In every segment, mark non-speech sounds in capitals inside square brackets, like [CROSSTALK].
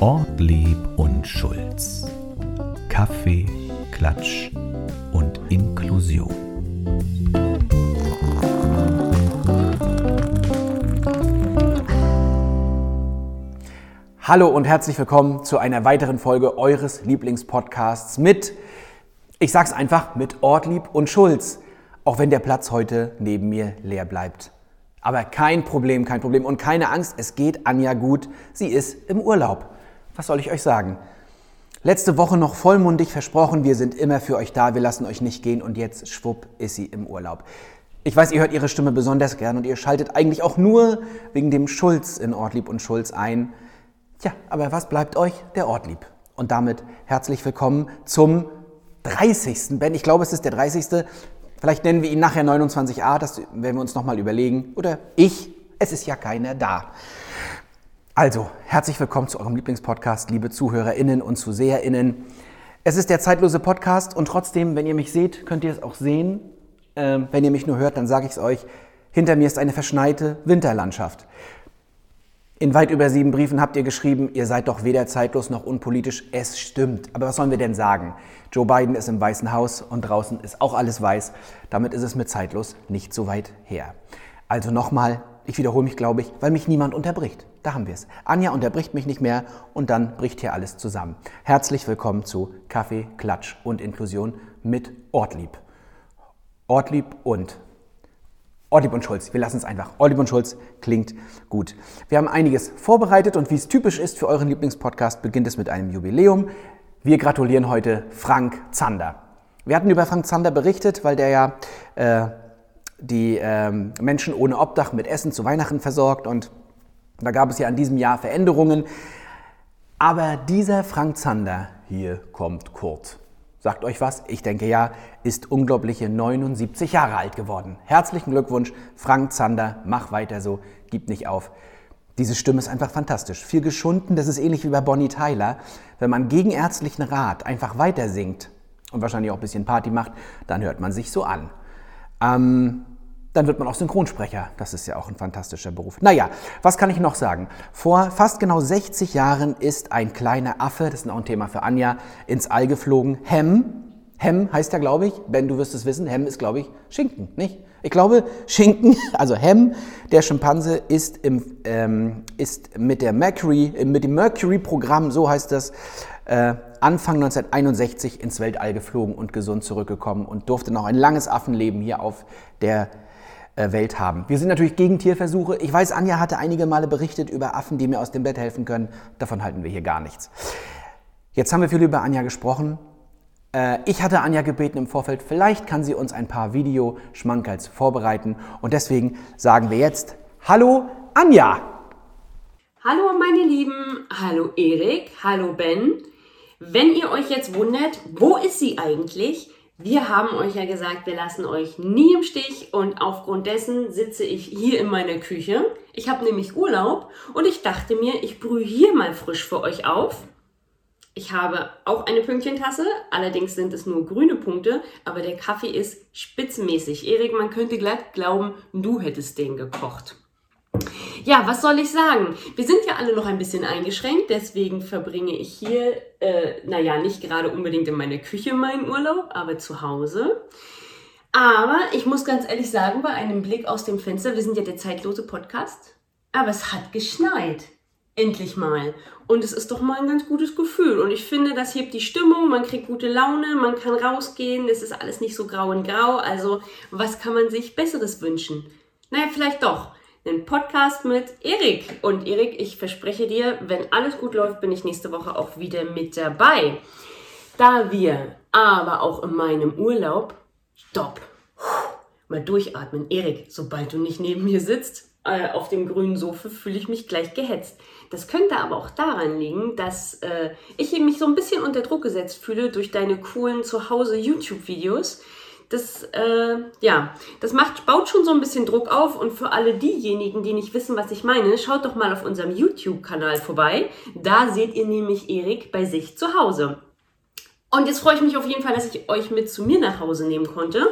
Ortlieb und Schulz. Kaffee, Klatsch und Inklusion. Hallo und herzlich willkommen zu einer weiteren Folge eures Lieblingspodcasts mit, ich sag's einfach, mit Ortlieb und Schulz. Auch wenn der Platz heute neben mir leer bleibt. Aber kein Problem, kein Problem und keine Angst, es geht Anja gut. Sie ist im Urlaub. Was soll ich euch sagen? Letzte Woche noch vollmundig versprochen, wir sind immer für euch da, wir lassen euch nicht gehen und jetzt schwupp ist sie im Urlaub. Ich weiß, ihr hört ihre Stimme besonders gern und ihr schaltet eigentlich auch nur wegen dem Schulz in Ortlieb und Schulz ein. Tja, aber was bleibt euch? Der Ortlieb. Und damit herzlich willkommen zum 30. Ben. Ich glaube, es ist der 30. Vielleicht nennen wir ihn nachher 29a, das werden wir uns nochmal überlegen. Oder ich, es ist ja keiner da. Also, herzlich willkommen zu eurem Lieblingspodcast, liebe ZuhörerInnen und ZuseherInnen. Es ist der zeitlose Podcast und trotzdem, wenn ihr mich seht, könnt ihr es auch sehen. Ähm, wenn ihr mich nur hört, dann sage ich es euch. Hinter mir ist eine verschneite Winterlandschaft. In weit über sieben Briefen habt ihr geschrieben, ihr seid doch weder zeitlos noch unpolitisch. Es stimmt. Aber was sollen wir denn sagen? Joe Biden ist im Weißen Haus und draußen ist auch alles weiß. Damit ist es mit zeitlos nicht so weit her. Also nochmal, ich wiederhole mich, glaube ich, weil mich niemand unterbricht. Da haben wir es. Anja unterbricht mich nicht mehr und dann bricht hier alles zusammen. Herzlich willkommen zu Kaffee, Klatsch und Inklusion mit Ortlieb. Ortlieb und Ortlieb und Schulz. Wir lassen es einfach. Ortlieb und Schulz klingt gut. Wir haben einiges vorbereitet und wie es typisch ist für euren Lieblingspodcast, beginnt es mit einem Jubiläum. Wir gratulieren heute Frank Zander. Wir hatten über Frank Zander berichtet, weil der ja äh, die äh, Menschen ohne Obdach mit Essen zu Weihnachten versorgt und da gab es ja in diesem Jahr Veränderungen. Aber dieser Frank Zander hier kommt kurz. Sagt euch was? Ich denke ja, ist unglaubliche 79 Jahre alt geworden. Herzlichen Glückwunsch, Frank Zander, mach weiter so, gib nicht auf. Diese Stimme ist einfach fantastisch. Viel geschunden, das ist ähnlich wie bei Bonnie Tyler. Wenn man gegen ärztlichen Rat einfach weiter singt und wahrscheinlich auch ein bisschen Party macht, dann hört man sich so an. Ähm, dann wird man auch Synchronsprecher. Das ist ja auch ein fantastischer Beruf. Naja, was kann ich noch sagen? Vor fast genau 60 Jahren ist ein kleiner Affe, das ist auch ein Thema für Anja, ins All geflogen. Hem, Hem heißt ja, glaube ich, Ben, du wirst es wissen, Hem ist, glaube ich, Schinken, nicht? Ich glaube, Schinken, [LAUGHS] also Hem, der Schimpanse, ist, im, ähm, ist mit, der Mercury, mit dem Mercury-Programm, so heißt das, äh, Anfang 1961 ins Weltall geflogen und gesund zurückgekommen und durfte noch ein langes Affenleben hier auf der äh, Welt haben. Wir sind natürlich gegen Tierversuche. Ich weiß, Anja hatte einige Male berichtet über Affen, die mir aus dem Bett helfen können. Davon halten wir hier gar nichts. Jetzt haben wir viel über Anja gesprochen. Äh, ich hatte Anja gebeten im Vorfeld, vielleicht kann sie uns ein paar Videoschmankerls vorbereiten. Und deswegen sagen wir jetzt Hallo Anja! Hallo meine Lieben, hallo Erik, hallo Ben. Wenn ihr euch jetzt wundert, wo ist sie eigentlich? Wir haben euch ja gesagt, wir lassen euch nie im Stich und aufgrund dessen sitze ich hier in meiner Küche. Ich habe nämlich Urlaub und ich dachte mir, ich brühe hier mal frisch für euch auf. Ich habe auch eine Pünktchentasse, allerdings sind es nur grüne Punkte, aber der Kaffee ist spitzenmäßig. Erik, man könnte glatt glauben, du hättest den gekocht. Ja, was soll ich sagen? Wir sind ja alle noch ein bisschen eingeschränkt, deswegen verbringe ich hier, äh, naja, nicht gerade unbedingt in meiner Küche meinen Urlaub, aber zu Hause. Aber ich muss ganz ehrlich sagen, bei einem Blick aus dem Fenster, wir sind ja der zeitlose Podcast, aber es hat geschneit. Endlich mal. Und es ist doch mal ein ganz gutes Gefühl. Und ich finde, das hebt die Stimmung, man kriegt gute Laune, man kann rausgehen, es ist alles nicht so grau und grau. Also, was kann man sich Besseres wünschen? Naja, vielleicht doch einen Podcast mit Erik. Und Erik, ich verspreche dir, wenn alles gut läuft, bin ich nächste Woche auch wieder mit dabei. Da wir aber auch in meinem Urlaub, stopp, mal durchatmen. Erik, sobald du nicht neben mir sitzt, äh, auf dem grünen Sofa, fühle ich mich gleich gehetzt. Das könnte aber auch daran liegen, dass äh, ich mich so ein bisschen unter Druck gesetzt fühle durch deine coolen Zuhause YouTube-Videos das, äh, ja, das macht, baut schon so ein bisschen Druck auf. Und für alle diejenigen, die nicht wissen, was ich meine, schaut doch mal auf unserem YouTube-Kanal vorbei. Da seht ihr nämlich Erik bei sich zu Hause. Und jetzt freue ich mich auf jeden Fall, dass ich euch mit zu mir nach Hause nehmen konnte.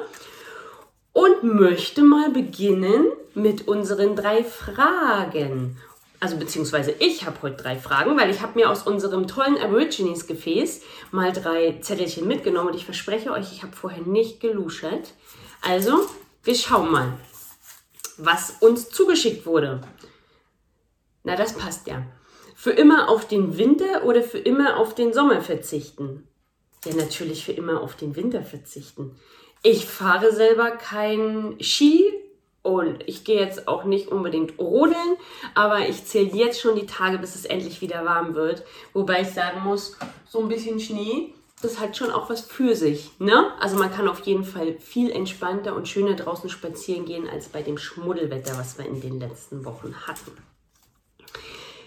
Und möchte mal beginnen mit unseren drei Fragen. Also beziehungsweise ich habe heute drei Fragen, weil ich habe mir aus unserem tollen Aborigines-Gefäß mal drei Zettelchen mitgenommen und ich verspreche euch, ich habe vorher nicht geluschert. Also, wir schauen mal, was uns zugeschickt wurde. Na, das passt ja. Für immer auf den Winter oder für immer auf den Sommer verzichten? Ja, natürlich für immer auf den Winter verzichten. Ich fahre selber kein Ski und ich gehe jetzt auch nicht unbedingt rodeln, aber ich zähle jetzt schon die Tage, bis es endlich wieder warm wird. Wobei ich sagen muss, so ein bisschen Schnee, das hat schon auch was für sich. Ne? Also man kann auf jeden Fall viel entspannter und schöner draußen spazieren gehen als bei dem Schmuddelwetter, was wir in den letzten Wochen hatten.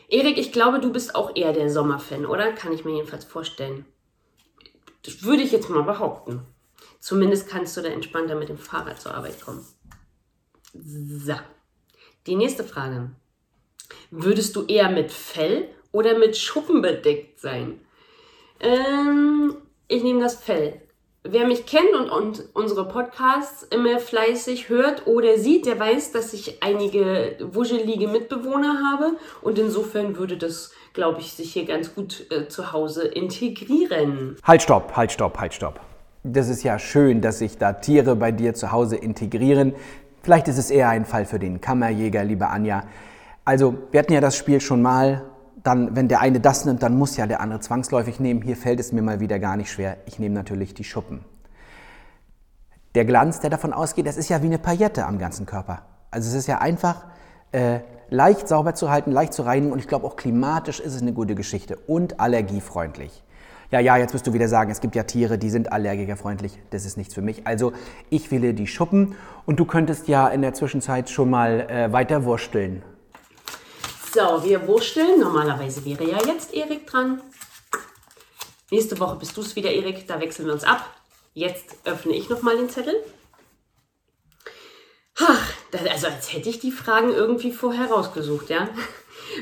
Erik, ich glaube, du bist auch eher der Sommerfan, oder? Kann ich mir jedenfalls vorstellen. Das würde ich jetzt mal behaupten. Zumindest kannst du da entspannter mit dem Fahrrad zur Arbeit kommen. So. Die nächste Frage. Würdest du eher mit Fell oder mit Schuppen bedeckt sein? Ähm, ich nehme das Fell. Wer mich kennt und, und unsere Podcasts immer fleißig hört oder sieht, der weiß, dass ich einige wuschelige Mitbewohner habe und insofern würde das, glaube ich, sich hier ganz gut äh, zu Hause integrieren. Halt, stopp, halt, stopp, halt, stopp. Das ist ja schön, dass sich da Tiere bei dir zu Hause integrieren. Vielleicht ist es eher ein Fall für den Kammerjäger, liebe Anja. Also, wir hatten ja das Spiel schon mal. Dann, wenn der eine das nimmt, dann muss ja der andere zwangsläufig nehmen. Hier fällt es mir mal wieder gar nicht schwer. Ich nehme natürlich die Schuppen. Der Glanz, der davon ausgeht, das ist ja wie eine Paillette am ganzen Körper. Also es ist ja einfach äh, leicht sauber zu halten, leicht zu reinigen und ich glaube auch klimatisch ist es eine gute Geschichte und allergiefreundlich. Ja, ja, jetzt wirst du wieder sagen, es gibt ja Tiere, die sind allergikerfreundlich. Das ist nichts für mich. Also ich wähle die Schuppen und du könntest ja in der Zwischenzeit schon mal äh, weiter wursteln. So, wir wursteln. Normalerweise wäre ja jetzt Erik dran. Nächste Woche bist du es wieder, Erik. Da wechseln wir uns ab. Jetzt öffne ich nochmal den Zettel. Ach, also als hätte ich die Fragen irgendwie vorher rausgesucht, ja?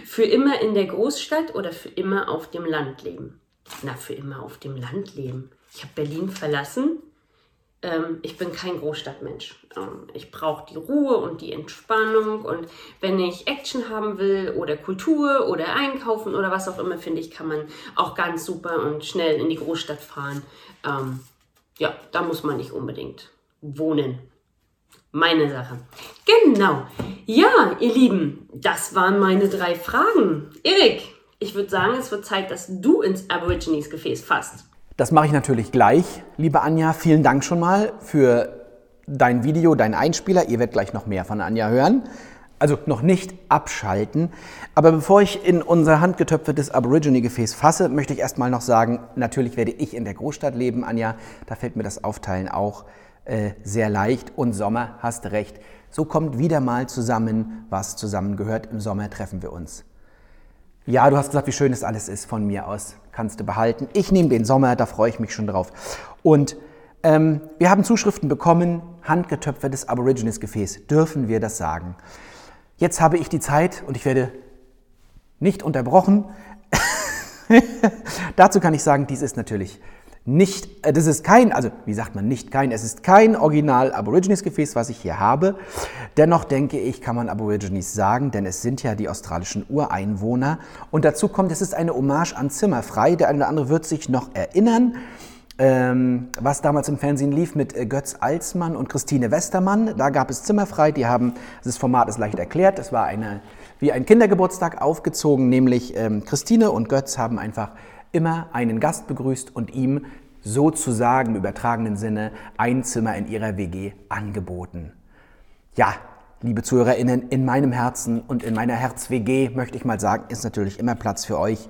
Für immer in der Großstadt oder für immer auf dem Land leben? Na, für immer auf dem Land leben. Ich habe Berlin verlassen ähm, ich bin kein Großstadtmensch. Ähm, ich brauche die Ruhe und die Entspannung und wenn ich Action haben will oder Kultur oder Einkaufen oder was auch immer, finde ich, kann man auch ganz super und schnell in die Großstadt fahren. Ähm, ja, da muss man nicht unbedingt wohnen. Meine Sache. Genau. Ja, ihr Lieben, das waren meine drei Fragen. Erik, ich würde sagen, es wird Zeit, dass du ins Aborigines-Gefäß fasst. Das mache ich natürlich gleich. Liebe Anja, vielen Dank schon mal für dein Video, deinen Einspieler. Ihr werdet gleich noch mehr von Anja hören. Also noch nicht abschalten. Aber bevor ich in unser handgetöpfertes Aborigine-Gefäß fasse, möchte ich erstmal noch sagen, natürlich werde ich in der Großstadt leben, Anja. Da fällt mir das Aufteilen auch äh, sehr leicht. Und Sommer, hast recht. So kommt wieder mal zusammen, was zusammengehört. Im Sommer treffen wir uns. Ja, du hast gesagt, wie schön es alles ist von mir aus. Kannst du behalten. Ich nehme den Sommer, da freue ich mich schon drauf. Und ähm, wir haben Zuschriften bekommen, handgetöpfertes Aborigines-Gefäß. Dürfen wir das sagen? Jetzt habe ich die Zeit und ich werde nicht unterbrochen. [LAUGHS] Dazu kann ich sagen, dies ist natürlich nicht, äh, das ist kein, also wie sagt man nicht kein, es ist kein Original Aborigines Gefäß, was ich hier habe. Dennoch denke ich, kann man Aborigines sagen, denn es sind ja die australischen Ureinwohner. Und dazu kommt, es ist eine Hommage an Zimmerfrei. Der eine oder andere wird sich noch erinnern, ähm, was damals im Fernsehen lief mit äh, Götz Alsmann und Christine Westermann. Da gab es Zimmerfrei, die haben, das Format ist leicht erklärt, es war eine, wie ein Kindergeburtstag aufgezogen, nämlich ähm, Christine und Götz haben einfach immer einen Gast begrüßt und ihm sozusagen im übertragenen Sinne ein Zimmer in ihrer WG angeboten. Ja, liebe ZuhörerInnen, in meinem Herzen und in meiner Herz-WG möchte ich mal sagen, ist natürlich immer Platz für euch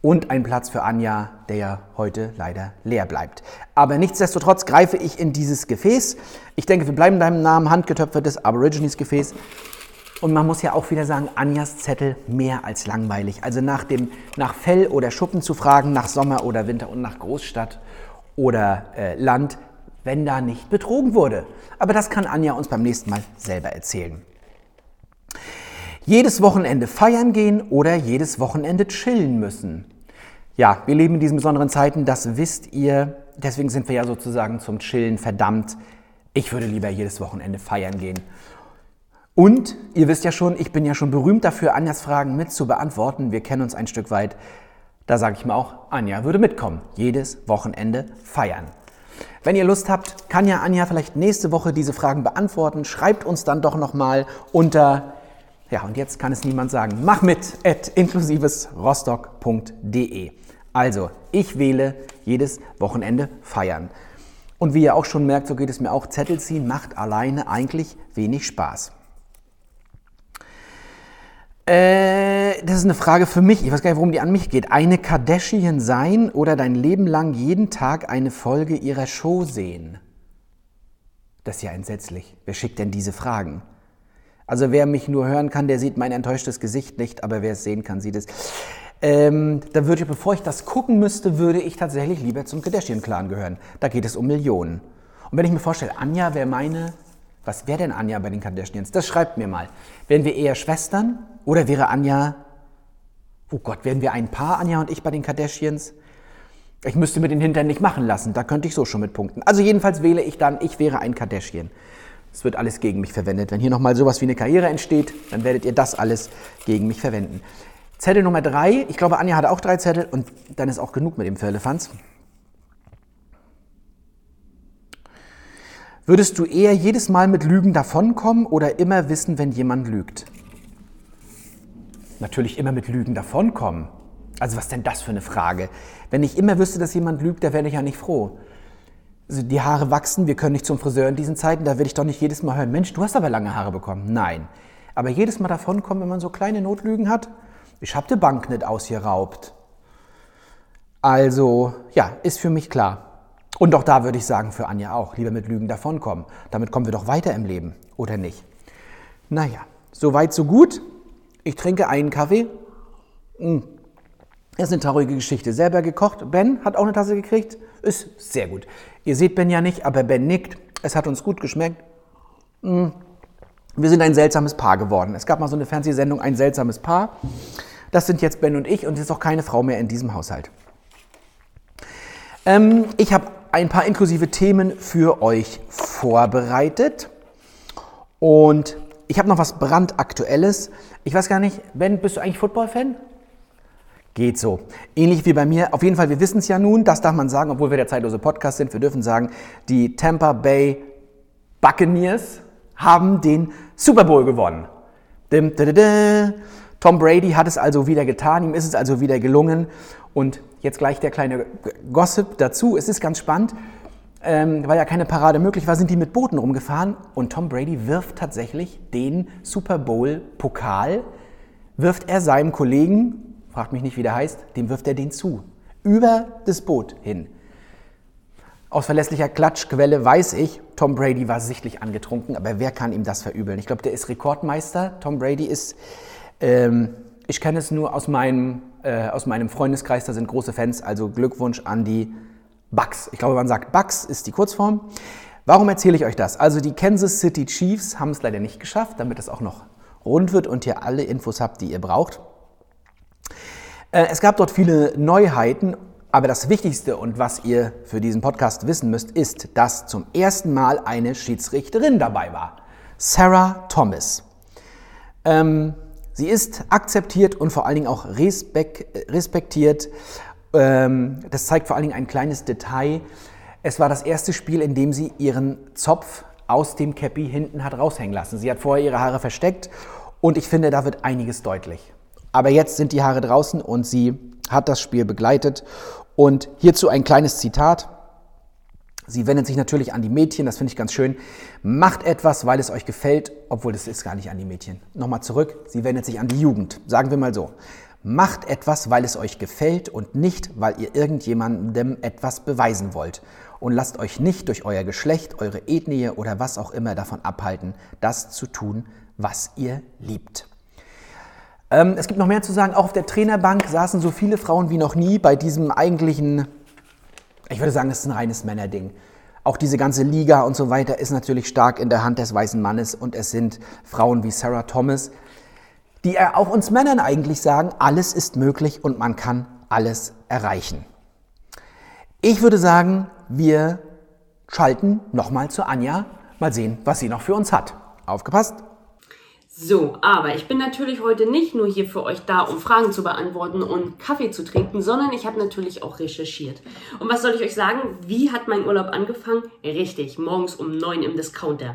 und ein Platz für Anja, der ja heute leider leer bleibt. Aber nichtsdestotrotz greife ich in dieses Gefäß. Ich denke, wir bleiben deinem Namen handgetöpfertes Aborigines-Gefäß und man muss ja auch wieder sagen, Anjas Zettel mehr als langweilig. Also nach, dem, nach Fell oder Schuppen zu fragen, nach Sommer oder Winter und nach Großstadt oder äh, Land, wenn da nicht betrogen wurde. Aber das kann Anja uns beim nächsten Mal selber erzählen. Jedes Wochenende feiern gehen oder jedes Wochenende chillen müssen. Ja, wir leben in diesen besonderen Zeiten, das wisst ihr. Deswegen sind wir ja sozusagen zum Chillen verdammt. Ich würde lieber jedes Wochenende feiern gehen. Und ihr wisst ja schon, ich bin ja schon berühmt dafür, Anjas Fragen mit zu beantworten. Wir kennen uns ein Stück weit. Da sage ich mir auch, Anja würde mitkommen. Jedes Wochenende feiern. Wenn ihr Lust habt, kann ja Anja vielleicht nächste Woche diese Fragen beantworten. Schreibt uns dann doch nochmal unter, ja, und jetzt kann es niemand sagen, mach mit at inklusivesrostock.de. Also, ich wähle jedes Wochenende feiern. Und wie ihr auch schon merkt, so geht es mir auch, Zettel ziehen macht alleine eigentlich wenig Spaß. Äh, das ist eine Frage für mich. Ich weiß gar nicht, worum die an mich geht. Eine Kardashian sein oder dein Leben lang jeden Tag eine Folge ihrer Show sehen? Das ist ja entsetzlich. Wer schickt denn diese Fragen? Also wer mich nur hören kann, der sieht mein enttäuschtes Gesicht nicht, aber wer es sehen kann, sieht es. Ähm, da würde ich, bevor ich das gucken müsste, würde ich tatsächlich lieber zum Kardashian-Clan gehören. Da geht es um Millionen. Und wenn ich mir vorstelle, Anja wäre meine, was wäre denn Anja bei den Kardashians? Das schreibt mir mal. Wären wir eher Schwestern oder wäre Anja, oh Gott, wären wir ein Paar, Anja und ich bei den Kardashians? Ich müsste mir den Hintern nicht machen lassen, da könnte ich so schon mit punkten. Also jedenfalls wähle ich dann, ich wäre ein Kardashian. Es wird alles gegen mich verwendet. Wenn hier nochmal sowas wie eine Karriere entsteht, dann werdet ihr das alles gegen mich verwenden. Zettel Nummer drei. Ich glaube, Anja hatte auch drei Zettel und dann ist auch genug mit dem Firlefanz. Würdest du eher jedes Mal mit Lügen davonkommen oder immer wissen, wenn jemand lügt? Natürlich immer mit Lügen davonkommen. Also was denn das für eine Frage? Wenn ich immer wüsste, dass jemand lügt, da wäre ich ja nicht froh. Also die Haare wachsen, wir können nicht zum Friseur in diesen Zeiten, da würde ich doch nicht jedes Mal hören, Mensch, du hast aber lange Haare bekommen. Nein. Aber jedes Mal davonkommen, wenn man so kleine Notlügen hat, ich habe die Bank nicht ausgeraubt. Also, ja, ist für mich klar. Und auch da würde ich sagen, für Anja auch, lieber mit Lügen davonkommen. Damit kommen wir doch weiter im Leben, oder nicht? Naja, so weit, so gut. Ich trinke einen Kaffee. Das ist eine traurige Geschichte. Selber gekocht. Ben hat auch eine Tasse gekriegt. Ist sehr gut. Ihr seht Ben ja nicht, aber Ben nickt. Es hat uns gut geschmeckt. Hm. Wir sind ein seltsames Paar geworden. Es gab mal so eine Fernsehsendung, ein seltsames Paar. Das sind jetzt Ben und ich und es ist auch keine Frau mehr in diesem Haushalt. Ähm, ich habe ein paar inklusive Themen für euch vorbereitet und ich habe noch was brandaktuelles. Ich weiß gar nicht, Ben, bist du eigentlich Football-Fan? Geht so. Ähnlich wie bei mir. Auf jeden Fall, wir wissen es ja nun, das darf man sagen, obwohl wir der zeitlose Podcast sind. Wir dürfen sagen, die Tampa Bay Buccaneers haben den Super Bowl gewonnen. Tom Brady hat es also wieder getan, ihm ist es also wieder gelungen. Und jetzt gleich der kleine Gossip dazu. Es ist ganz spannend, ähm, weil ja keine Parade möglich war, sind die mit Booten rumgefahren und Tom Brady wirft tatsächlich den Super Bowl-Pokal, wirft er seinem Kollegen, fragt mich nicht, wie der heißt, dem wirft er den zu. Über das Boot hin. Aus verlässlicher Klatschquelle weiß ich, Tom Brady war sichtlich angetrunken, aber wer kann ihm das verübeln? Ich glaube, der ist Rekordmeister. Tom Brady ist, ähm, ich kenne es nur aus meinem, äh, aus meinem Freundeskreis, da sind große Fans, also Glückwunsch an die Bucks. Ich glaube, man sagt Bucks ist die Kurzform. Warum erzähle ich euch das? Also die Kansas City Chiefs haben es leider nicht geschafft, damit es auch noch rund wird und ihr alle Infos habt, die ihr braucht. Äh, es gab dort viele Neuheiten aber das Wichtigste und was ihr für diesen Podcast wissen müsst, ist, dass zum ersten Mal eine Schiedsrichterin dabei war. Sarah Thomas. Ähm, sie ist akzeptiert und vor allen Dingen auch respektiert. Ähm, das zeigt vor allen Dingen ein kleines Detail. Es war das erste Spiel, in dem sie ihren Zopf aus dem Käppi hinten hat raushängen lassen. Sie hat vorher ihre Haare versteckt und ich finde, da wird einiges deutlich. Aber jetzt sind die Haare draußen und sie hat das Spiel begleitet und hierzu ein kleines Zitat. Sie wendet sich natürlich an die Mädchen, das finde ich ganz schön. Macht etwas, weil es euch gefällt, obwohl das ist gar nicht an die Mädchen. Nochmal zurück, sie wendet sich an die Jugend. Sagen wir mal so. Macht etwas, weil es euch gefällt und nicht, weil ihr irgendjemandem etwas beweisen wollt. Und lasst euch nicht durch euer Geschlecht, eure Ethnie oder was auch immer davon abhalten, das zu tun, was ihr liebt. Ähm, es gibt noch mehr zu sagen. Auch auf der Trainerbank saßen so viele Frauen wie noch nie bei diesem eigentlichen, ich würde sagen, es ist ein reines Männerding. Auch diese ganze Liga und so weiter ist natürlich stark in der Hand des weißen Mannes und es sind Frauen wie Sarah Thomas, die auch uns Männern eigentlich sagen, alles ist möglich und man kann alles erreichen. Ich würde sagen, wir schalten nochmal zu Anja, mal sehen, was sie noch für uns hat. Aufgepasst! So, aber ich bin natürlich heute nicht nur hier für euch da, um Fragen zu beantworten und Kaffee zu trinken, sondern ich habe natürlich auch recherchiert. Und was soll ich euch sagen? Wie hat mein Urlaub angefangen? Richtig, morgens um neun im Discounter.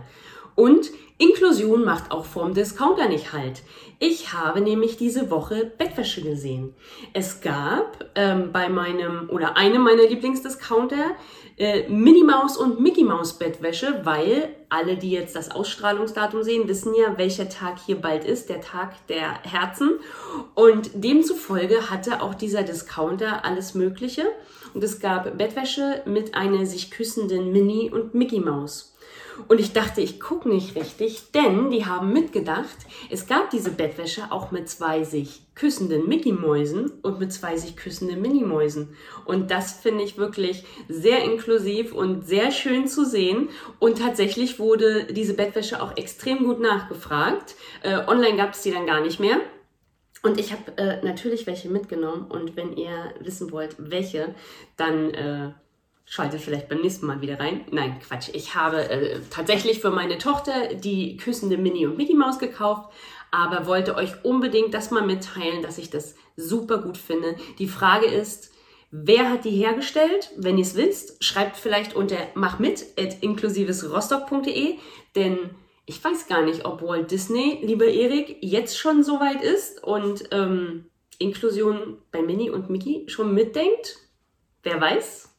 Und Inklusion macht auch vorm Discounter nicht halt. Ich habe nämlich diese Woche Bettwäsche gesehen. Es gab ähm, bei meinem oder einem meiner Lieblingsdiscounter äh, Minnie Maus und Mickey Maus Bettwäsche, weil alle, die jetzt das Ausstrahlungsdatum sehen, wissen ja, welcher Tag hier bald ist, der Tag der Herzen. Und demzufolge hatte auch dieser Discounter alles Mögliche. Und es gab Bettwäsche mit einer sich küssenden Minnie und Mickey Maus. Und ich dachte, ich gucke nicht richtig, denn die haben mitgedacht, es gab diese Bettwäsche auch mit zwei sich küssenden Mickey-Mäusen und mit zwei sich küssenden Mini-Mäusen. Und das finde ich wirklich sehr inklusiv und sehr schön zu sehen. Und tatsächlich wurde diese Bettwäsche auch extrem gut nachgefragt. Äh, online gab es die dann gar nicht mehr. Und ich habe äh, natürlich welche mitgenommen. Und wenn ihr wissen wollt, welche, dann äh, Schaltet vielleicht beim nächsten Mal wieder rein. Nein, Quatsch. Ich habe äh, tatsächlich für meine Tochter die küssende Minnie und Mickey Maus gekauft, aber wollte euch unbedingt das mal mitteilen, dass ich das super gut finde. Die Frage ist, wer hat die hergestellt? Wenn ihr es wisst, schreibt vielleicht unter machmit.inklusivesrostock.de, denn ich weiß gar nicht, ob Walt Disney, lieber Erik, jetzt schon so weit ist und ähm, Inklusion bei Minnie und Mickey schon mitdenkt. Wer weiß?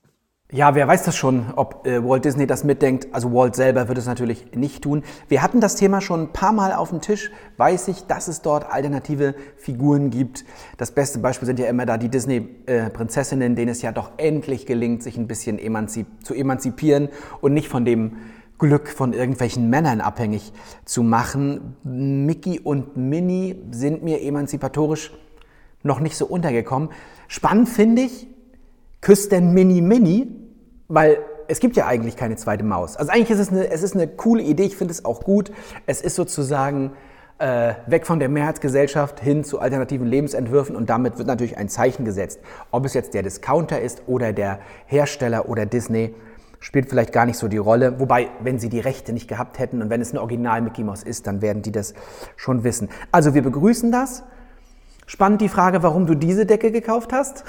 Ja, wer weiß das schon, ob äh, Walt Disney das mitdenkt. Also Walt selber wird es natürlich nicht tun. Wir hatten das Thema schon ein paar Mal auf dem Tisch. Weiß ich, dass es dort alternative Figuren gibt. Das beste Beispiel sind ja immer da die Disney-Prinzessinnen, äh, denen es ja doch endlich gelingt, sich ein bisschen emanzip zu emanzipieren und nicht von dem Glück von irgendwelchen Männern abhängig zu machen. Mickey und Minnie sind mir emanzipatorisch noch nicht so untergekommen. Spannend finde ich, küsst denn Mini Mini weil es gibt ja eigentlich keine zweite Maus. Also eigentlich ist es eine, es ist eine coole Idee, ich finde es auch gut. Es ist sozusagen äh, weg von der Mehrheitsgesellschaft hin zu alternativen Lebensentwürfen und damit wird natürlich ein Zeichen gesetzt. Ob es jetzt der Discounter ist oder der Hersteller oder Disney, spielt vielleicht gar nicht so die Rolle. Wobei, wenn sie die Rechte nicht gehabt hätten und wenn es ein Original Mickey Mouse ist, dann werden die das schon wissen. Also wir begrüßen das. Spannend die Frage, warum du diese Decke gekauft hast.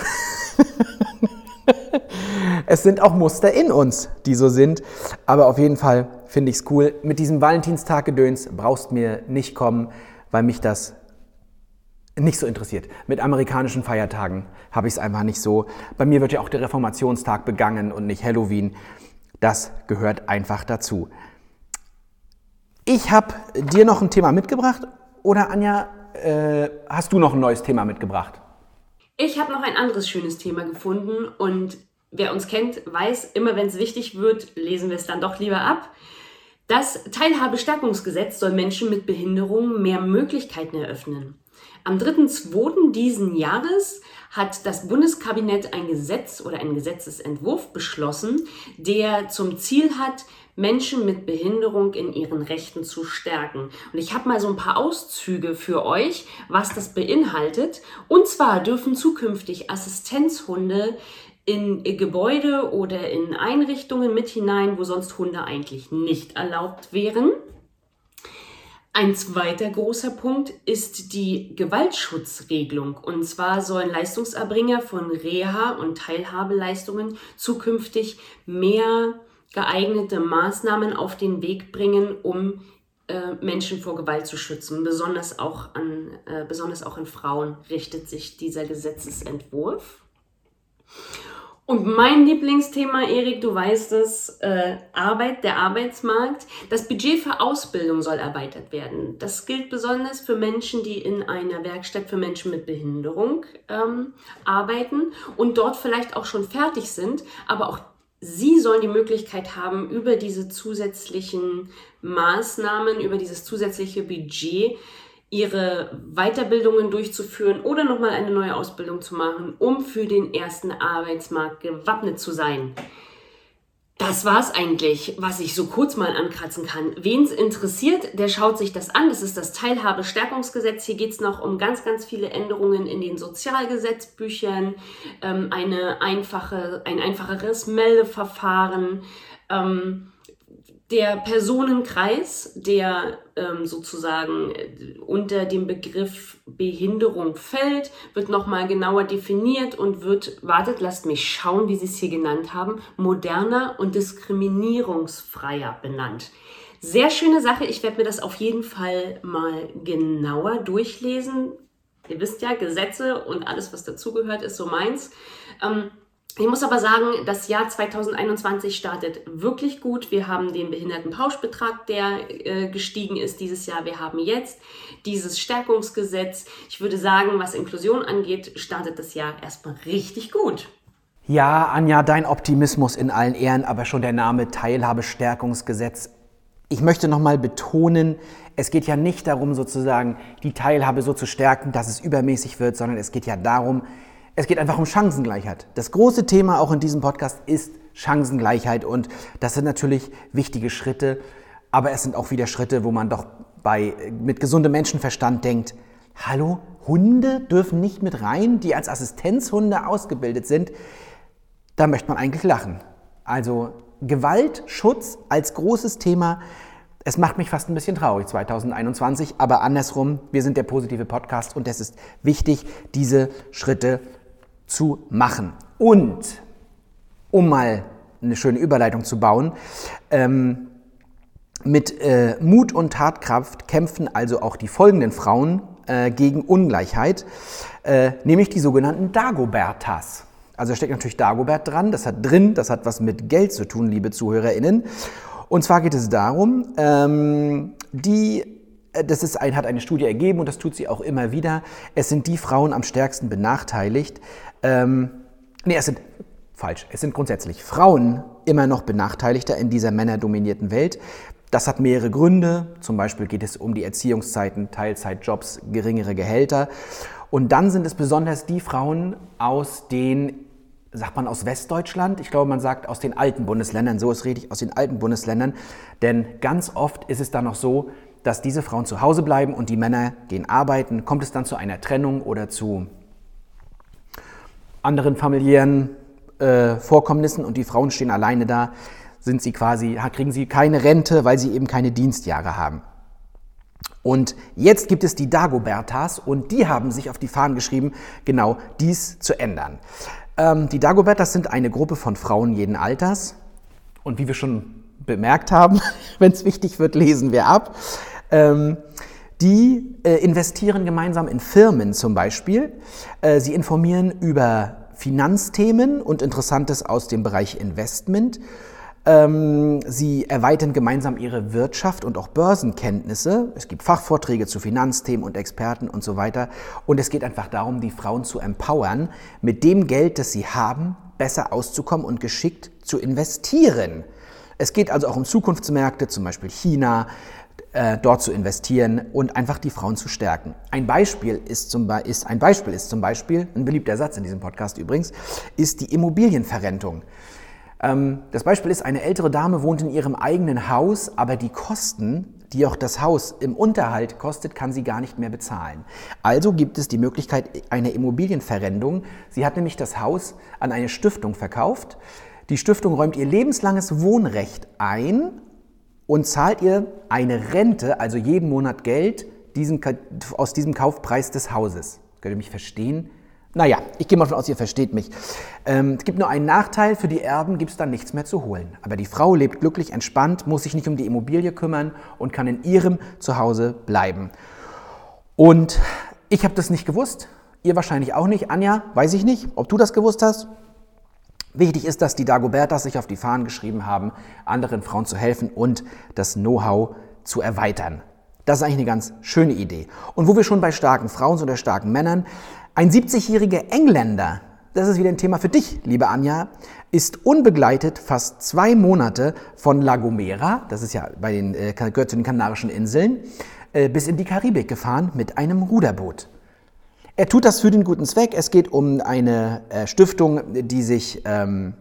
[LAUGHS] [LAUGHS] es sind auch Muster in uns, die so sind. Aber auf jeden Fall finde ich es cool. Mit diesem Valentinstag-Gedöns brauchst mir nicht kommen, weil mich das nicht so interessiert. Mit amerikanischen Feiertagen habe ich es einfach nicht so. Bei mir wird ja auch der Reformationstag begangen und nicht Halloween. Das gehört einfach dazu. Ich habe dir noch ein Thema mitgebracht oder Anja, äh, hast du noch ein neues Thema mitgebracht? Ich habe noch ein anderes schönes Thema gefunden und wer uns kennt, weiß, immer wenn es wichtig wird, lesen wir es dann doch lieber ab. Das Teilhabestärkungsgesetz soll Menschen mit Behinderungen mehr Möglichkeiten eröffnen. Am 3.2. diesen Jahres hat das Bundeskabinett ein Gesetz oder einen Gesetzesentwurf beschlossen, der zum Ziel hat, Menschen mit Behinderung in ihren Rechten zu stärken. Und ich habe mal so ein paar Auszüge für euch, was das beinhaltet. Und zwar dürfen zukünftig Assistenzhunde in Gebäude oder in Einrichtungen mit hinein, wo sonst Hunde eigentlich nicht erlaubt wären. Ein zweiter großer Punkt ist die Gewaltschutzregelung. Und zwar sollen Leistungserbringer von Reha- und Teilhabeleistungen zukünftig mehr geeignete Maßnahmen auf den Weg bringen, um äh, Menschen vor Gewalt zu schützen. Besonders auch, an, äh, besonders auch an Frauen richtet sich dieser Gesetzesentwurf. Und mein Lieblingsthema, Erik, du weißt es, äh, Arbeit, der Arbeitsmarkt. Das Budget für Ausbildung soll erweitert werden. Das gilt besonders für Menschen, die in einer Werkstatt für Menschen mit Behinderung ähm, arbeiten und dort vielleicht auch schon fertig sind, aber auch Sie sollen die Möglichkeit haben, über diese zusätzlichen Maßnahmen, über dieses zusätzliche Budget ihre Weiterbildungen durchzuführen oder nochmal eine neue Ausbildung zu machen, um für den ersten Arbeitsmarkt gewappnet zu sein. Das war's eigentlich, was ich so kurz mal ankratzen kann. Wen es interessiert, der schaut sich das an. Das ist das Teilhabestärkungsgesetz. Hier geht's noch um ganz, ganz viele Änderungen in den Sozialgesetzbüchern, ähm, eine einfache, ein einfacheres Meldeverfahren. Ähm, der Personenkreis, der ähm, sozusagen äh, unter dem Begriff Behinderung fällt, wird nochmal genauer definiert und wird, wartet, lasst mich schauen, wie Sie es hier genannt haben, moderner und diskriminierungsfreier benannt. Sehr schöne Sache. Ich werde mir das auf jeden Fall mal genauer durchlesen. Ihr wisst ja, Gesetze und alles, was dazugehört, ist so meins. Ähm, ich muss aber sagen, das Jahr 2021 startet wirklich gut. Wir haben den Behindertenpauschbetrag, der äh, gestiegen ist dieses Jahr. Wir haben jetzt dieses Stärkungsgesetz. Ich würde sagen, was Inklusion angeht, startet das Jahr erstmal richtig gut. Ja, Anja, dein Optimismus in allen Ehren, aber schon der Name Teilhabestärkungsgesetz. Ich möchte nochmal betonen, es geht ja nicht darum, sozusagen die Teilhabe so zu stärken, dass es übermäßig wird, sondern es geht ja darum, es geht einfach um Chancengleichheit. Das große Thema auch in diesem Podcast ist Chancengleichheit und das sind natürlich wichtige Schritte, aber es sind auch wieder Schritte, wo man doch bei, mit gesundem Menschenverstand denkt, hallo, Hunde dürfen nicht mit rein, die als Assistenzhunde ausgebildet sind. Da möchte man eigentlich lachen. Also Gewaltschutz als großes Thema. Es macht mich fast ein bisschen traurig 2021, aber andersrum, wir sind der positive Podcast und es ist wichtig, diese Schritte zu machen. Und um mal eine schöne Überleitung zu bauen, ähm, mit äh, Mut und Tatkraft kämpfen also auch die folgenden Frauen äh, gegen Ungleichheit, äh, nämlich die sogenannten Dagobertas. Also da steckt natürlich Dagobert dran, das hat drin, das hat was mit Geld zu tun, liebe ZuhörerInnen. Und zwar geht es darum, ähm, die das ist ein, hat eine Studie ergeben und das tut sie auch immer wieder. Es sind die Frauen am stärksten benachteiligt. Ähm, nee, es sind falsch. Es sind grundsätzlich Frauen immer noch benachteiligter in dieser männerdominierten Welt. Das hat mehrere Gründe. Zum Beispiel geht es um die Erziehungszeiten, Teilzeitjobs, geringere Gehälter. Und dann sind es besonders die Frauen aus den, sagt man aus Westdeutschland? Ich glaube, man sagt aus den alten Bundesländern. So ist richtig, aus den alten Bundesländern. Denn ganz oft ist es dann noch so, dass diese Frauen zu Hause bleiben und die Männer gehen arbeiten. Kommt es dann zu einer Trennung oder zu anderen familiären äh, Vorkommnissen und die Frauen stehen alleine da, sind sie quasi, kriegen sie keine Rente, weil sie eben keine Dienstjahre haben. Und jetzt gibt es die Dagobertas und die haben sich auf die Fahnen geschrieben, genau dies zu ändern. Ähm, die Dagobertas sind eine Gruppe von Frauen jeden Alters und wie wir schon bemerkt haben, [LAUGHS] wenn es wichtig wird, lesen wir ab. Ähm, die äh, investieren gemeinsam in Firmen zum Beispiel. Äh, sie informieren über Finanzthemen und Interessantes aus dem Bereich Investment. Ähm, sie erweitern gemeinsam ihre Wirtschaft und auch Börsenkenntnisse. Es gibt Fachvorträge zu Finanzthemen und Experten und so weiter. Und es geht einfach darum, die Frauen zu empowern, mit dem Geld, das sie haben, besser auszukommen und geschickt zu investieren. Es geht also auch um Zukunftsmärkte, zum Beispiel China, äh, dort zu investieren und einfach die Frauen zu stärken. Ein Beispiel ist zum, ist, ein Beispiel ist zum Beispiel, ein beliebter Satz in diesem Podcast übrigens, ist die Immobilienverrentung. Ähm, das Beispiel ist, eine ältere Dame wohnt in ihrem eigenen Haus, aber die Kosten, die auch das Haus im Unterhalt kostet, kann sie gar nicht mehr bezahlen. Also gibt es die Möglichkeit einer Immobilienverrentung. Sie hat nämlich das Haus an eine Stiftung verkauft. Die Stiftung räumt ihr lebenslanges Wohnrecht ein und zahlt ihr eine Rente, also jeden Monat Geld, diesen, aus diesem Kaufpreis des Hauses. Könnt ihr mich verstehen? Naja, ich gehe mal davon aus, ihr versteht mich. Ähm, es gibt nur einen Nachteil, für die Erben gibt es dann nichts mehr zu holen. Aber die Frau lebt glücklich, entspannt, muss sich nicht um die Immobilie kümmern und kann in ihrem Zuhause bleiben. Und ich habe das nicht gewusst, ihr wahrscheinlich auch nicht. Anja, weiß ich nicht, ob du das gewusst hast. Wichtig ist, dass die Dagobertas sich auf die Fahnen geschrieben haben, anderen Frauen zu helfen und das Know-how zu erweitern. Das ist eigentlich eine ganz schöne Idee. Und wo wir schon bei starken Frauen sind oder starken Männern, ein 70-jähriger Engländer, das ist wieder ein Thema für dich, liebe Anja, ist unbegleitet fast zwei Monate von La Gomera, das ist ja bei den, äh, gehört zu den Kanarischen Inseln, äh, bis in die Karibik gefahren mit einem Ruderboot. Er tut das für den guten Zweck. Es geht um eine äh, Stiftung, die sich ähm,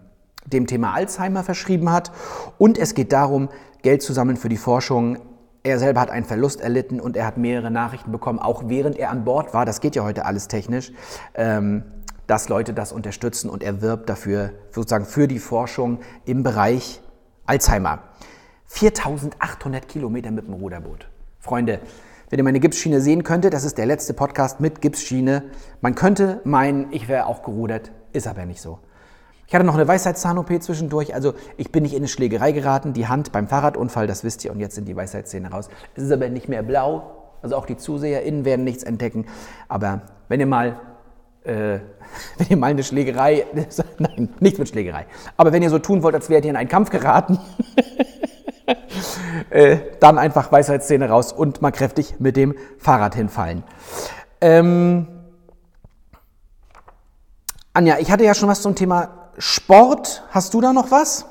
dem Thema Alzheimer verschrieben hat. Und es geht darum, Geld zu sammeln für die Forschung. Er selber hat einen Verlust erlitten und er hat mehrere Nachrichten bekommen, auch während er an Bord war. Das geht ja heute alles technisch. Ähm, dass Leute das unterstützen und er wirbt dafür sozusagen für die Forschung im Bereich Alzheimer. 4800 Kilometer mit dem Ruderboot. Freunde, wenn ihr meine Gipsschiene sehen könntet, das ist der letzte Podcast mit Gipsschiene. Man könnte meinen, ich wäre auch gerudert, ist aber nicht so. Ich hatte noch eine Weisheitszahn-OP zwischendurch, also ich bin nicht in eine Schlägerei geraten, die Hand beim Fahrradunfall, das wisst ihr, und jetzt sind die Weisheitszähne raus. Es ist aber nicht mehr blau, also auch die ZuseherInnen werden nichts entdecken. Aber wenn ihr mal, äh, [LAUGHS] wenn ihr mal eine Schlägerei, [LAUGHS] nein, nichts mit Schlägerei, aber wenn ihr so tun wollt, als wärt ihr in einen Kampf geraten, [LAUGHS] äh, dann einfach Weisheitszähne raus und mal kräftig mit dem Fahrrad hinfallen. Ähm, Anja, ich hatte ja schon was zum Thema Sport, hast du da noch was?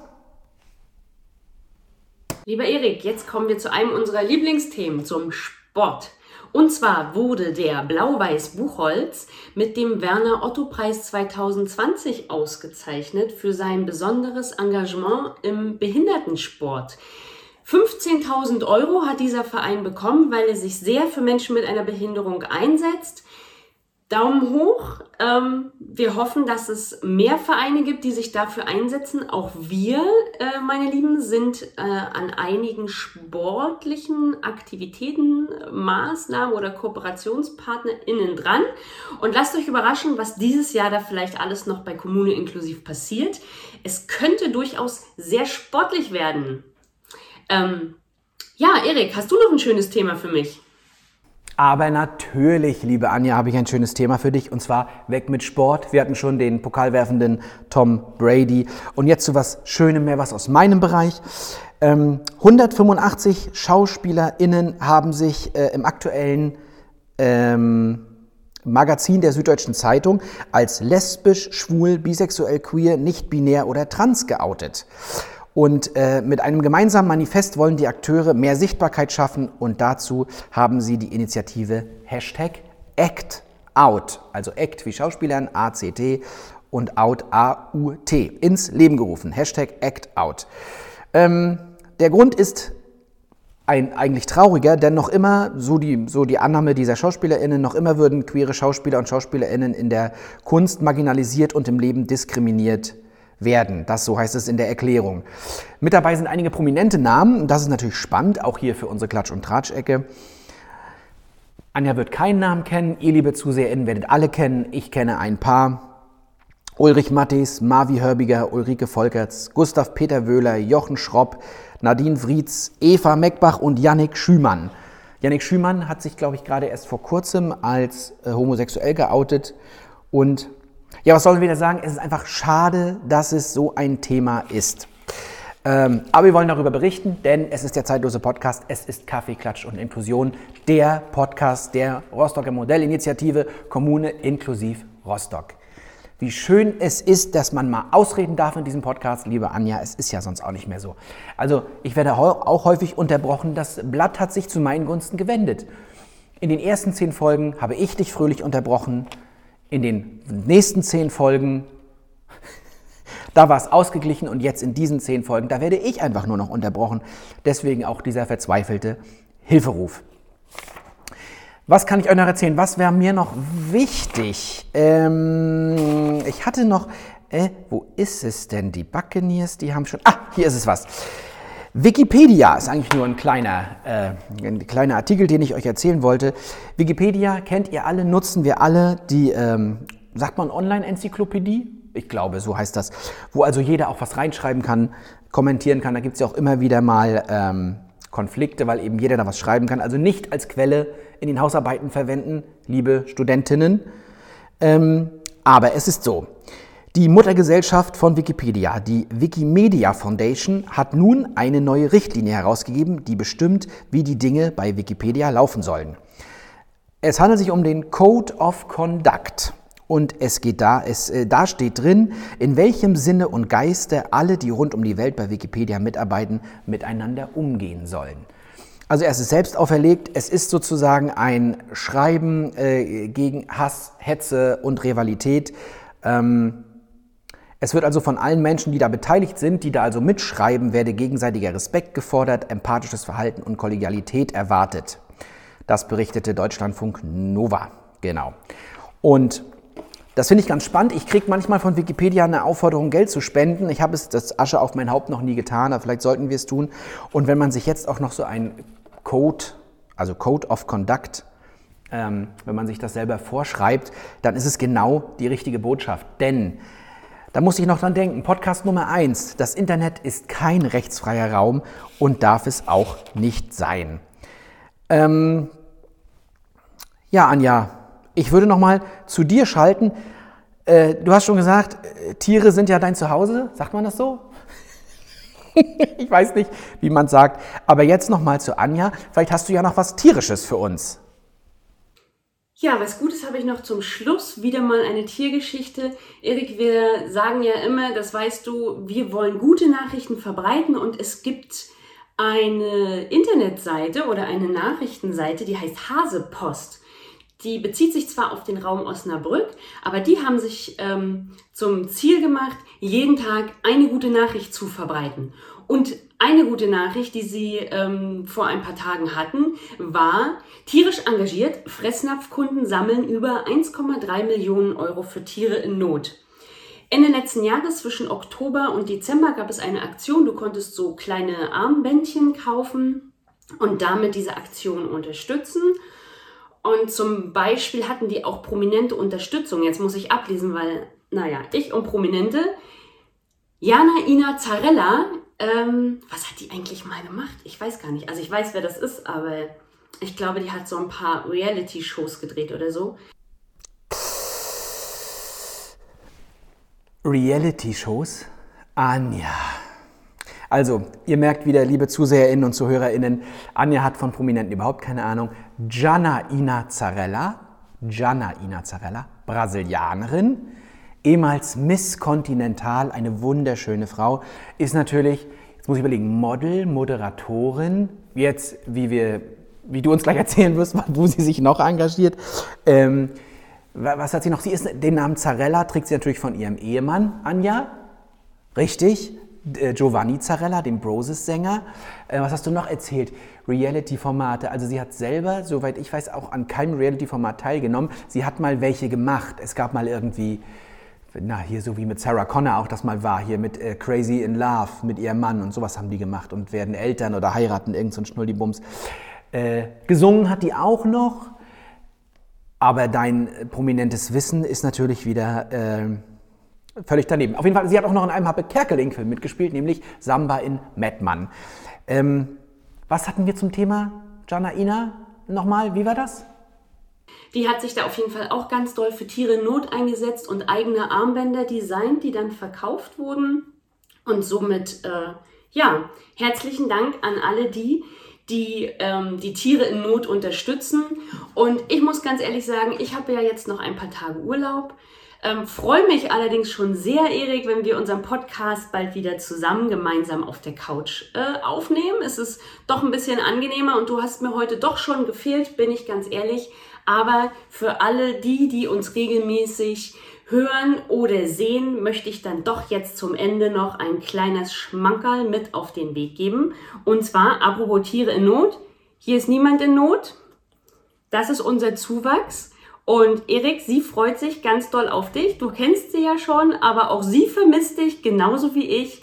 Lieber Erik, jetzt kommen wir zu einem unserer Lieblingsthemen, zum Sport. Und zwar wurde der Blau-Weiß Buchholz mit dem Werner Otto Preis 2020 ausgezeichnet für sein besonderes Engagement im Behindertensport. 15.000 Euro hat dieser Verein bekommen, weil er sich sehr für Menschen mit einer Behinderung einsetzt. Daumen hoch. Ähm, wir hoffen, dass es mehr Vereine gibt, die sich dafür einsetzen. Auch wir, äh, meine Lieben, sind äh, an einigen sportlichen Aktivitäten, Maßnahmen oder KooperationspartnerInnen dran. Und lasst euch überraschen, was dieses Jahr da vielleicht alles noch bei Kommune inklusiv passiert. Es könnte durchaus sehr sportlich werden. Ähm, ja, Erik, hast du noch ein schönes Thema für mich? Aber natürlich, liebe Anja, habe ich ein schönes Thema für dich und zwar weg mit Sport. Wir hatten schon den pokalwerfenden Tom Brady und jetzt zu was Schönem mehr, was aus meinem Bereich. Ähm, 185 SchauspielerInnen haben sich äh, im aktuellen ähm, Magazin der Süddeutschen Zeitung als lesbisch, schwul, bisexuell, queer, nicht binär oder trans geoutet. Und äh, mit einem gemeinsamen Manifest wollen die Akteure mehr Sichtbarkeit schaffen und dazu haben sie die Initiative Hashtag Act Out, also Act wie Schauspielern, ACT und Out, A-U-T, ins Leben gerufen. Hashtag Act Out. Ähm, der Grund ist ein eigentlich trauriger, denn noch immer, so die, so die Annahme dieser SchauspielerInnen, noch immer würden queere Schauspieler und SchauspielerInnen in der Kunst marginalisiert und im Leben diskriminiert werden. Das so heißt es in der Erklärung. Mit dabei sind einige prominente Namen. Das ist natürlich spannend, auch hier für unsere Klatsch- und Tratschecke. Anja wird keinen Namen kennen. Ihr, liebe ZuseherInnen, werdet alle kennen. Ich kenne ein paar. Ulrich Mattis, Marvi Hörbiger, Ulrike Volkerts, Gustav Peter Wöhler, Jochen Schropp, Nadine Vrietz, Eva Meckbach und Yannick Schümann. Yannick Schümann hat sich, glaube ich, gerade erst vor kurzem als äh, homosexuell geoutet und ja, was sollen wir wieder sagen? Es ist einfach schade, dass es so ein Thema ist. Ähm, aber wir wollen darüber berichten, denn es ist der zeitlose Podcast. Es ist Kaffee, Klatsch und Inklusion, der Podcast der Rostocker Modellinitiative Kommune inklusiv Rostock. Wie schön es ist, dass man mal ausreden darf in diesem Podcast, liebe Anja. Es ist ja sonst auch nicht mehr so. Also ich werde auch häufig unterbrochen. Das Blatt hat sich zu meinen Gunsten gewendet. In den ersten zehn Folgen habe ich dich fröhlich unterbrochen in den nächsten zehn Folgen, da war es ausgeglichen und jetzt in diesen zehn Folgen, da werde ich einfach nur noch unterbrochen. Deswegen auch dieser verzweifelte Hilferuf. Was kann ich euch noch erzählen? Was wäre mir noch wichtig? Ähm, ich hatte noch, äh, wo ist es denn? Die Buccaneers, die haben schon, ah, hier ist es was. Wikipedia ist eigentlich nur ein kleiner, äh, ein kleiner Artikel, den ich euch erzählen wollte. Wikipedia kennt ihr alle, nutzen wir alle, die, ähm, sagt man Online-Enzyklopädie? Ich glaube, so heißt das. Wo also jeder auch was reinschreiben kann, kommentieren kann. Da gibt es ja auch immer wieder mal ähm, Konflikte, weil eben jeder da was schreiben kann. Also nicht als Quelle in den Hausarbeiten verwenden, liebe Studentinnen. Ähm, aber es ist so. Die Muttergesellschaft von Wikipedia, die Wikimedia Foundation, hat nun eine neue Richtlinie herausgegeben, die bestimmt, wie die Dinge bei Wikipedia laufen sollen. Es handelt sich um den Code of Conduct. Und es geht da, es, äh, da steht drin, in welchem Sinne und Geiste alle, die rund um die Welt bei Wikipedia mitarbeiten, miteinander umgehen sollen. Also es ist selbst auferlegt, es ist sozusagen ein Schreiben äh, gegen Hass, Hetze und Rivalität. Ähm, es wird also von allen Menschen, die da beteiligt sind, die da also mitschreiben, werde gegenseitiger Respekt gefordert, empathisches Verhalten und Kollegialität erwartet. Das berichtete Deutschlandfunk Nova. Genau. Und Das finde ich ganz spannend. Ich kriege manchmal von Wikipedia eine Aufforderung, Geld zu spenden. Ich habe es, das Asche auf mein Haupt, noch nie getan, aber vielleicht sollten wir es tun. Und wenn man sich jetzt auch noch so ein Code, also Code of Conduct, ähm, wenn man sich das selber vorschreibt, dann ist es genau die richtige Botschaft. Denn da muss ich noch dran denken, Podcast Nummer eins: das Internet ist kein rechtsfreier Raum und darf es auch nicht sein. Ähm, ja, Anja, ich würde noch mal zu dir schalten. Äh, du hast schon gesagt, äh, Tiere sind ja dein Zuhause. Sagt man das so? [LAUGHS] ich weiß nicht, wie man sagt. Aber jetzt noch mal zu Anja. Vielleicht hast du ja noch was Tierisches für uns. Ja, was Gutes habe ich noch zum Schluss. Wieder mal eine Tiergeschichte. Erik, wir sagen ja immer, das weißt du, wir wollen gute Nachrichten verbreiten und es gibt eine Internetseite oder eine Nachrichtenseite, die heißt Hasepost. Die bezieht sich zwar auf den Raum Osnabrück, aber die haben sich ähm, zum Ziel gemacht, jeden Tag eine gute Nachricht zu verbreiten. Und eine gute Nachricht, die sie ähm, vor ein paar Tagen hatten, war, tierisch engagiert, Fressnapfkunden sammeln über 1,3 Millionen Euro für Tiere in Not. Ende letzten Jahres, zwischen Oktober und Dezember, gab es eine Aktion. Du konntest so kleine Armbändchen kaufen und damit diese Aktion unterstützen. Und zum Beispiel hatten die auch prominente Unterstützung. Jetzt muss ich ablesen, weil, naja, ich und Prominente. Jana Ina Zarella, ähm, was hat die eigentlich mal gemacht? Ich weiß gar nicht. Also ich weiß, wer das ist, aber ich glaube, die hat so ein paar Reality-Shows gedreht oder so. Reality-Shows? Anja. Also, ihr merkt wieder, liebe ZuseherInnen und ZuhörerInnen, Anja hat von Prominenten überhaupt keine Ahnung. Gianna Inazzarella, Gianna Inazzarella, Brasilianerin, ehemals Miss Continental, eine wunderschöne Frau, ist natürlich, jetzt muss ich überlegen, Model, Moderatorin, jetzt, wie wir, wie du uns gleich [LAUGHS] erzählen wirst, wo sie sich noch engagiert. Ähm, was hat sie noch? Sie ist, den Namen Zarella trägt sie natürlich von ihrem Ehemann, Anja. Richtig. Äh, Giovanni Zarella, dem Broses-Sänger. Äh, was hast du noch erzählt? Reality-Formate. Also sie hat selber, soweit ich weiß, auch an keinem Reality-Format teilgenommen. Sie hat mal welche gemacht. Es gab mal irgendwie, na hier so wie mit Sarah Connor auch das mal war, hier mit äh, Crazy in Love, mit ihrem Mann und sowas haben die gemacht und werden Eltern oder heiraten, irgend so ein Schnullibums. Äh, gesungen hat die auch noch. Aber dein prominentes Wissen ist natürlich wieder äh, völlig daneben. Auf jeden Fall, sie hat auch noch in einem Happe Kerkeling-Film mitgespielt, nämlich Samba in Madman. Ähm, was hatten wir zum Thema Janaina nochmal? Wie war das? Die hat sich da auf jeden Fall auch ganz doll für Tiere in Not eingesetzt und eigene Armbänder designt, die dann verkauft wurden. Und somit, äh, ja, herzlichen Dank an alle die, die ähm, die Tiere in Not unterstützen. Und ich muss ganz ehrlich sagen, ich habe ja jetzt noch ein paar Tage Urlaub. Ähm, Freue mich allerdings schon sehr, Erik, wenn wir unseren Podcast bald wieder zusammen gemeinsam auf der Couch äh, aufnehmen. Es ist doch ein bisschen angenehmer und du hast mir heute doch schon gefehlt, bin ich ganz ehrlich. Aber für alle die, die uns regelmäßig hören oder sehen, möchte ich dann doch jetzt zum Ende noch ein kleines Schmankerl mit auf den Weg geben. Und zwar, apropos Tiere in Not, hier ist niemand in Not. Das ist unser Zuwachs. Und Erik, sie freut sich ganz doll auf dich. Du kennst sie ja schon, aber auch sie vermisst dich genauso wie ich.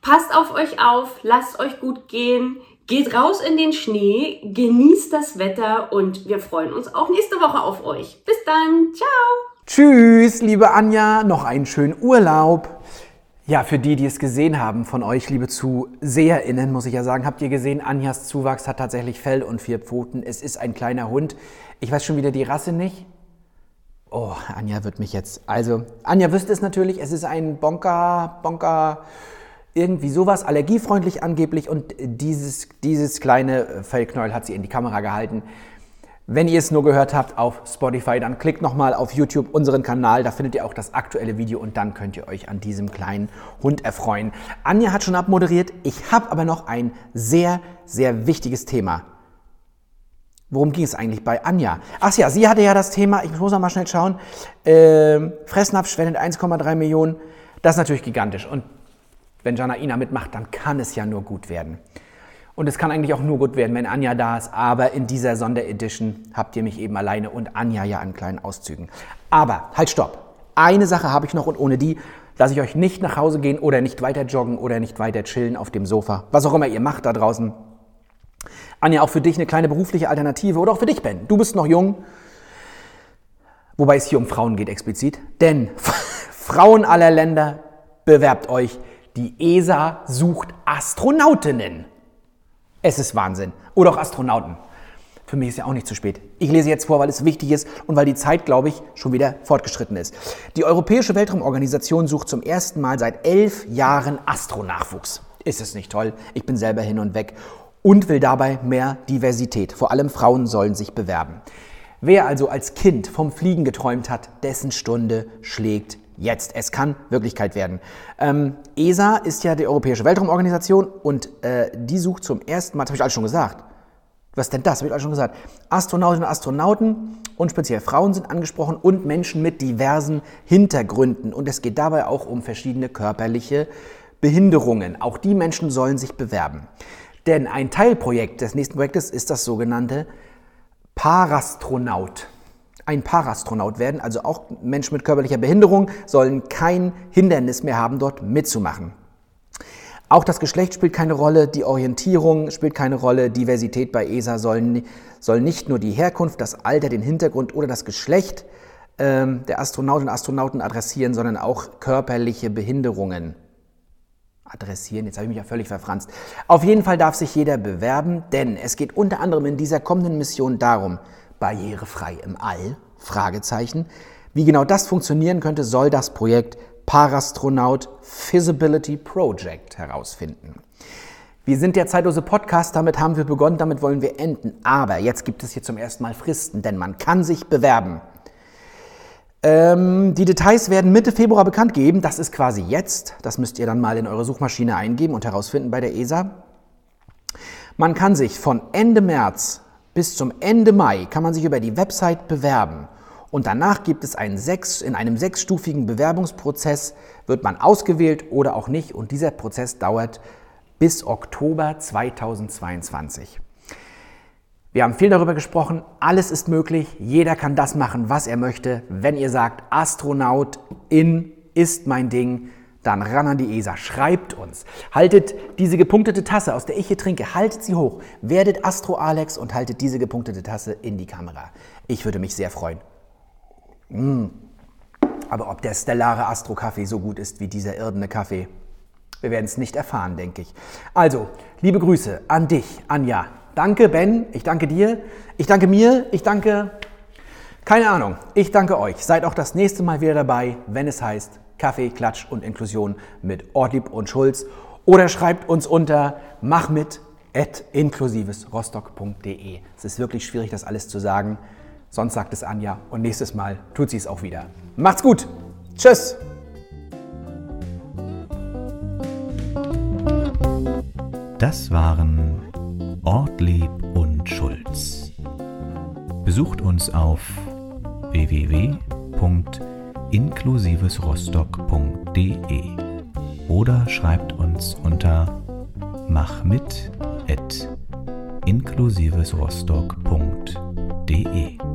Passt auf euch auf, lasst euch gut gehen, geht raus in den Schnee, genießt das Wetter und wir freuen uns auch nächste Woche auf euch. Bis dann, ciao! Tschüss, liebe Anja, noch einen schönen Urlaub. Ja, für die, die es gesehen haben von euch, liebe ZuseherInnen, muss ich ja sagen, habt ihr gesehen, Anjas Zuwachs hat tatsächlich Fell und vier Pfoten. Es ist ein kleiner Hund. Ich weiß schon wieder die Rasse nicht. Oh, Anja wird mich jetzt. Also, Anja wüsste es natürlich, es ist ein Bonker, Bonker, irgendwie sowas, allergiefreundlich angeblich. Und dieses, dieses kleine Fellknäuel hat sie in die Kamera gehalten. Wenn ihr es nur gehört habt auf Spotify, dann klickt nochmal auf YouTube unseren Kanal, da findet ihr auch das aktuelle Video und dann könnt ihr euch an diesem kleinen Hund erfreuen. Anja hat schon abmoderiert, ich habe aber noch ein sehr, sehr wichtiges Thema. Worum ging es eigentlich bei Anja? Ach ja, sie hatte ja das Thema, ich muss noch mal schnell schauen, äh, Fressnapf spendet 1,3 Millionen, das ist natürlich gigantisch und wenn Janaina mitmacht, dann kann es ja nur gut werden. Und es kann eigentlich auch nur gut werden, wenn Anja da ist. Aber in dieser Sonderedition habt ihr mich eben alleine und Anja ja an kleinen Auszügen. Aber halt, stopp. Eine Sache habe ich noch und ohne die lasse ich euch nicht nach Hause gehen oder nicht weiter joggen oder nicht weiter chillen auf dem Sofa. Was auch immer ihr macht da draußen. Anja, auch für dich eine kleine berufliche Alternative oder auch für dich, Ben. Du bist noch jung. Wobei es hier um Frauen geht explizit. Denn [LAUGHS] Frauen aller Länder, bewerbt euch. Die ESA sucht Astronautinnen. Es ist Wahnsinn. Oder auch Astronauten. Für mich ist ja auch nicht zu spät. Ich lese jetzt vor, weil es wichtig ist und weil die Zeit, glaube ich, schon wieder fortgeschritten ist. Die Europäische Weltraumorganisation sucht zum ersten Mal seit elf Jahren Astronachwuchs. Ist es nicht toll? Ich bin selber hin und weg und will dabei mehr Diversität. Vor allem Frauen sollen sich bewerben. Wer also als Kind vom Fliegen geträumt hat, dessen Stunde schlägt jetzt. Es kann Wirklichkeit werden. Ähm, ESA ist ja die Europäische Weltraumorganisation und äh, die sucht zum ersten Mal, das habe ich alles schon gesagt. Was denn das? Habe ich alles schon gesagt. Astronautinnen und Astronauten und speziell Frauen sind angesprochen und Menschen mit diversen Hintergründen. Und es geht dabei auch um verschiedene körperliche Behinderungen. Auch die Menschen sollen sich bewerben. Denn ein Teilprojekt des nächsten Projektes ist das sogenannte Parastronaut ein Parastronaut werden, also auch Menschen mit körperlicher Behinderung sollen kein Hindernis mehr haben, dort mitzumachen. Auch das Geschlecht spielt keine Rolle, die Orientierung spielt keine Rolle, Diversität bei ESA soll, soll nicht nur die Herkunft, das Alter, den Hintergrund oder das Geschlecht ähm, der Astronautinnen und Astronauten adressieren, sondern auch körperliche Behinderungen adressieren. Jetzt habe ich mich ja völlig verfranst. Auf jeden Fall darf sich jeder bewerben, denn es geht unter anderem in dieser kommenden Mission darum, barrierefrei im All? Fragezeichen. Wie genau das funktionieren könnte, soll das Projekt Parastronaut Feasibility Project herausfinden. Wir sind der zeitlose Podcast, damit haben wir begonnen, damit wollen wir enden. Aber jetzt gibt es hier zum ersten Mal Fristen, denn man kann sich bewerben. Ähm, die Details werden Mitte Februar bekannt geben. Das ist quasi jetzt. Das müsst ihr dann mal in eure Suchmaschine eingeben und herausfinden bei der ESA. Man kann sich von Ende März bis zum Ende Mai kann man sich über die Website bewerben. Und danach gibt es einen sechs, in einem sechsstufigen Bewerbungsprozess, wird man ausgewählt oder auch nicht. Und dieser Prozess dauert bis Oktober 2022. Wir haben viel darüber gesprochen. Alles ist möglich. Jeder kann das machen, was er möchte. Wenn ihr sagt, Astronaut in ist mein Ding, dann ran an die ESA, schreibt uns. Haltet diese gepunktete Tasse, aus der ich hier trinke, haltet sie hoch. Werdet Astro Alex und haltet diese gepunktete Tasse in die Kamera. Ich würde mich sehr freuen. Mmh. Aber ob der stellare Astro-Kaffee so gut ist wie dieser irdene Kaffee, wir werden es nicht erfahren, denke ich. Also, liebe Grüße an dich, Anja. Danke, Ben. Ich danke dir. Ich danke mir. Ich danke. Keine Ahnung. Ich danke euch. Seid auch das nächste Mal wieder dabei, wenn es heißt Kaffee, Klatsch und Inklusion mit Ortlieb und Schulz oder schreibt uns unter machmit.inklusivesrostock.de. Es ist wirklich schwierig, das alles zu sagen. Sonst sagt es Anja und nächstes Mal tut sie es auch wieder. Macht's gut. Tschüss. Das waren Ortlieb und Schulz. Besucht uns auf www.inklusivesrostock.de inklusivesrostock.de oder schreibt uns unter machmit@inklusivesrostock.de.